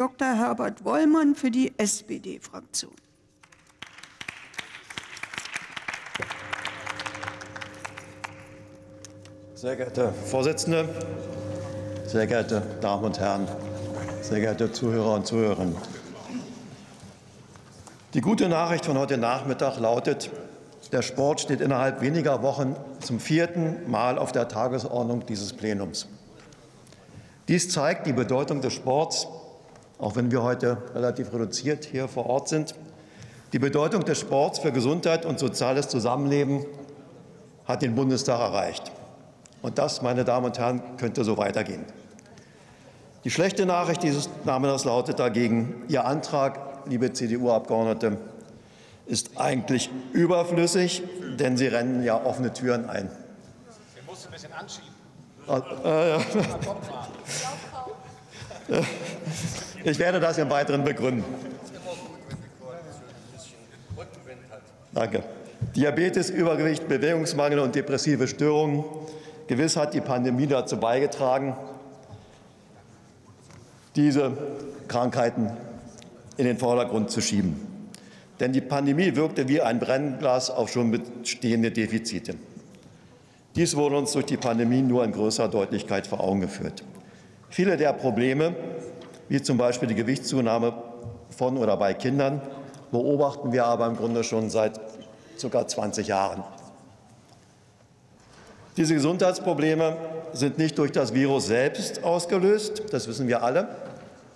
Dr. Herbert Wollmann für die SPD-Fraktion. Sehr geehrte Vorsitzende, sehr geehrte Damen und Herren, sehr geehrte Zuhörer und Zuhörerinnen. Die gute Nachricht von heute Nachmittag lautet, der Sport steht innerhalb weniger Wochen zum vierten Mal auf der Tagesordnung dieses Plenums. Dies zeigt die Bedeutung des Sports, auch wenn wir heute relativ reduziert hier vor Ort sind. Die Bedeutung des Sports für Gesundheit und soziales Zusammenleben hat den Bundestag erreicht. Und das, meine Damen und Herren, könnte so weitergehen. Die schlechte Nachricht dieses Namens lautet dagegen, Ihr Antrag, liebe CDU-Abgeordnete, ist eigentlich überflüssig, denn Sie rennen ja offene Türen ein. Den musst du ein bisschen anschieben. Äh, äh, ich werde das im Weiteren begründen. Danke. Diabetes, Übergewicht, Bewegungsmangel und depressive Störungen. Gewiss hat die Pandemie dazu beigetragen, diese Krankheiten in den Vordergrund zu schieben. Denn die Pandemie wirkte wie ein Brennglas auf schon bestehende Defizite. Dies wurde uns durch die Pandemie nur in größerer Deutlichkeit vor Augen geführt. Viele der Probleme, wie zum Beispiel die Gewichtszunahme von oder bei Kindern, beobachten wir aber im Grunde schon seit ca. 20 Jahren. Diese Gesundheitsprobleme sind nicht durch das Virus selbst ausgelöst, das wissen wir alle,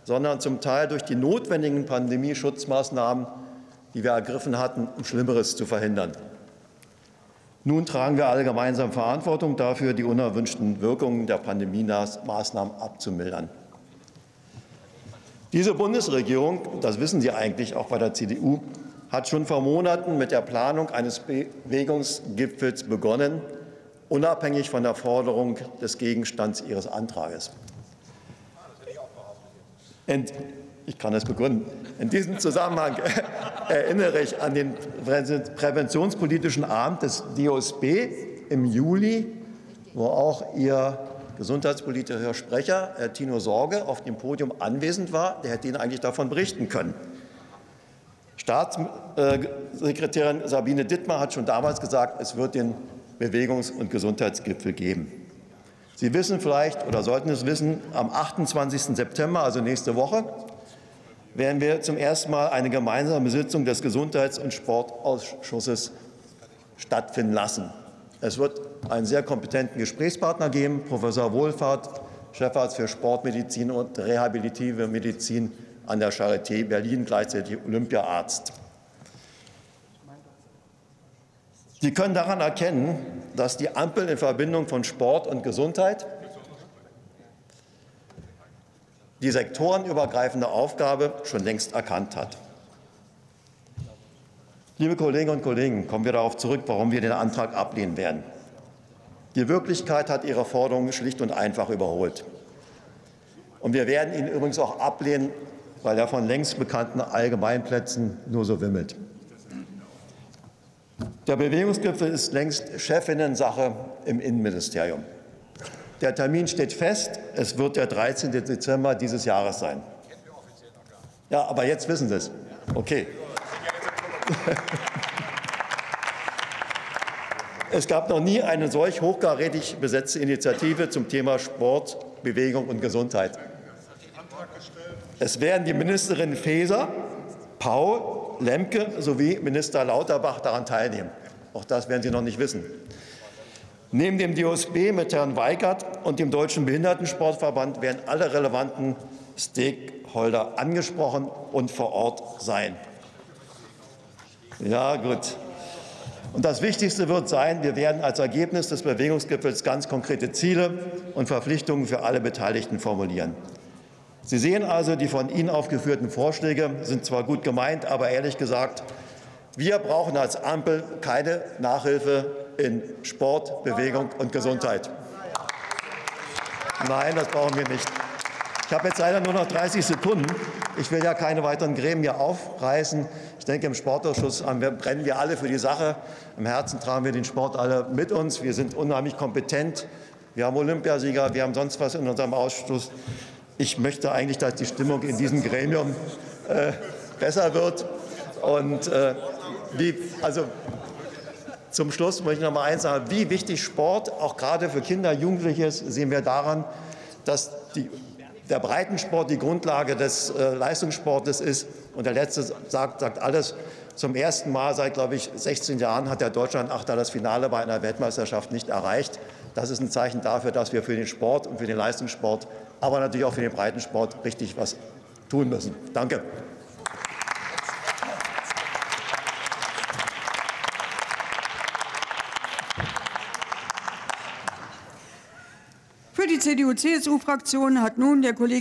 sondern zum Teil durch die notwendigen Pandemieschutzmaßnahmen die wir ergriffen hatten, um Schlimmeres zu verhindern. Nun tragen wir alle gemeinsam Verantwortung dafür, die unerwünschten Wirkungen der Pandemie-Maßnahmen abzumildern. Diese Bundesregierung, das wissen Sie eigentlich auch bei der CDU, hat schon vor Monaten mit der Planung eines Bewegungsgipfels begonnen, unabhängig von der Forderung des Gegenstands Ihres Antrages. Ich kann das begründen. In diesem Zusammenhang erinnere ich an den präventionspolitischen Abend des DOSB im Juli, wo auch Ihr gesundheitspolitischer Sprecher, Herr Tino Sorge, auf dem Podium anwesend war. Der hätte Ihnen eigentlich davon berichten können. Staatssekretärin Sabine Dittmar hat schon damals gesagt, es wird den Bewegungs- und Gesundheitsgipfel geben. Sie wissen vielleicht oder sollten es wissen, am 28. September, also nächste Woche, werden wir zum ersten Mal eine gemeinsame Sitzung des Gesundheits- und Sportausschusses stattfinden lassen. Es wird einen sehr kompetenten Gesprächspartner geben, Professor Wohlfahrt, Chefarzt für Sportmedizin und rehabilitative Medizin an der Charité Berlin, gleichzeitig Olympiaarzt. Sie können daran erkennen, dass die Ampel in Verbindung von Sport und Gesundheit die sektorenübergreifende Aufgabe schon längst erkannt hat. Liebe Kolleginnen und Kollegen, kommen wir darauf zurück, warum wir den Antrag ablehnen werden. Die Wirklichkeit hat ihre Forderungen schlicht und einfach überholt. Und wir werden ihn übrigens auch ablehnen, weil er von längst bekannten Allgemeinplätzen nur so wimmelt. Der Bewegungsgipfel ist längst Chefinnensache im Innenministerium. Der Termin steht fest. Es wird der 13. Dezember dieses Jahres sein. Ja, aber jetzt wissen Sie es. Okay. Es gab noch nie eine solch hochkarätig besetzte Initiative zum Thema Sport, Bewegung und Gesundheit. Es werden die Ministerin Faeser, Paul, Lemke sowie Minister Lauterbach daran teilnehmen. Auch das werden Sie noch nicht wissen. Neben dem DOSB mit Herrn Weigert und dem Deutschen Behindertensportverband werden alle relevanten Stakeholder angesprochen und vor Ort sein. Ja, gut. Und das Wichtigste wird sein, wir werden als Ergebnis des Bewegungsgipfels ganz konkrete Ziele und Verpflichtungen für alle Beteiligten formulieren. Sie sehen also, die von Ihnen aufgeführten Vorschläge sind zwar gut gemeint, aber ehrlich gesagt, wir brauchen als Ampel keine Nachhilfe in Sport, Bewegung und Gesundheit. Nein, das brauchen wir nicht. Ich habe jetzt leider nur noch 30 Sekunden. Ich will ja keine weiteren Gremien aufreißen. Ich denke, im Sportausschuss brennen wir alle für die Sache. Im Herzen tragen wir den Sport alle mit uns. Wir sind unheimlich kompetent. Wir haben Olympiasieger, wir haben sonst was in unserem Ausschuss. ich möchte eigentlich, dass die Stimmung in diesem Gremium äh, besser wird. Und äh, wie, also zum Schluss möchte ich noch mal eins sagen, wie wichtig Sport auch gerade für Kinder, Jugendliche ist, sehen wir daran, dass die, der Breitensport die Grundlage des äh, Leistungssportes ist. Und der letzte sagt, sagt alles. Zum ersten Mal seit, glaube ich, 16 Jahren hat der Deutschlandachter das Finale bei einer Weltmeisterschaft nicht erreicht. Das ist ein Zeichen dafür, dass wir für den Sport und für den Leistungssport, aber natürlich auch für den Breitensport richtig was tun müssen. Danke. Für die CDU-CSU-Fraktion hat nun der Kollege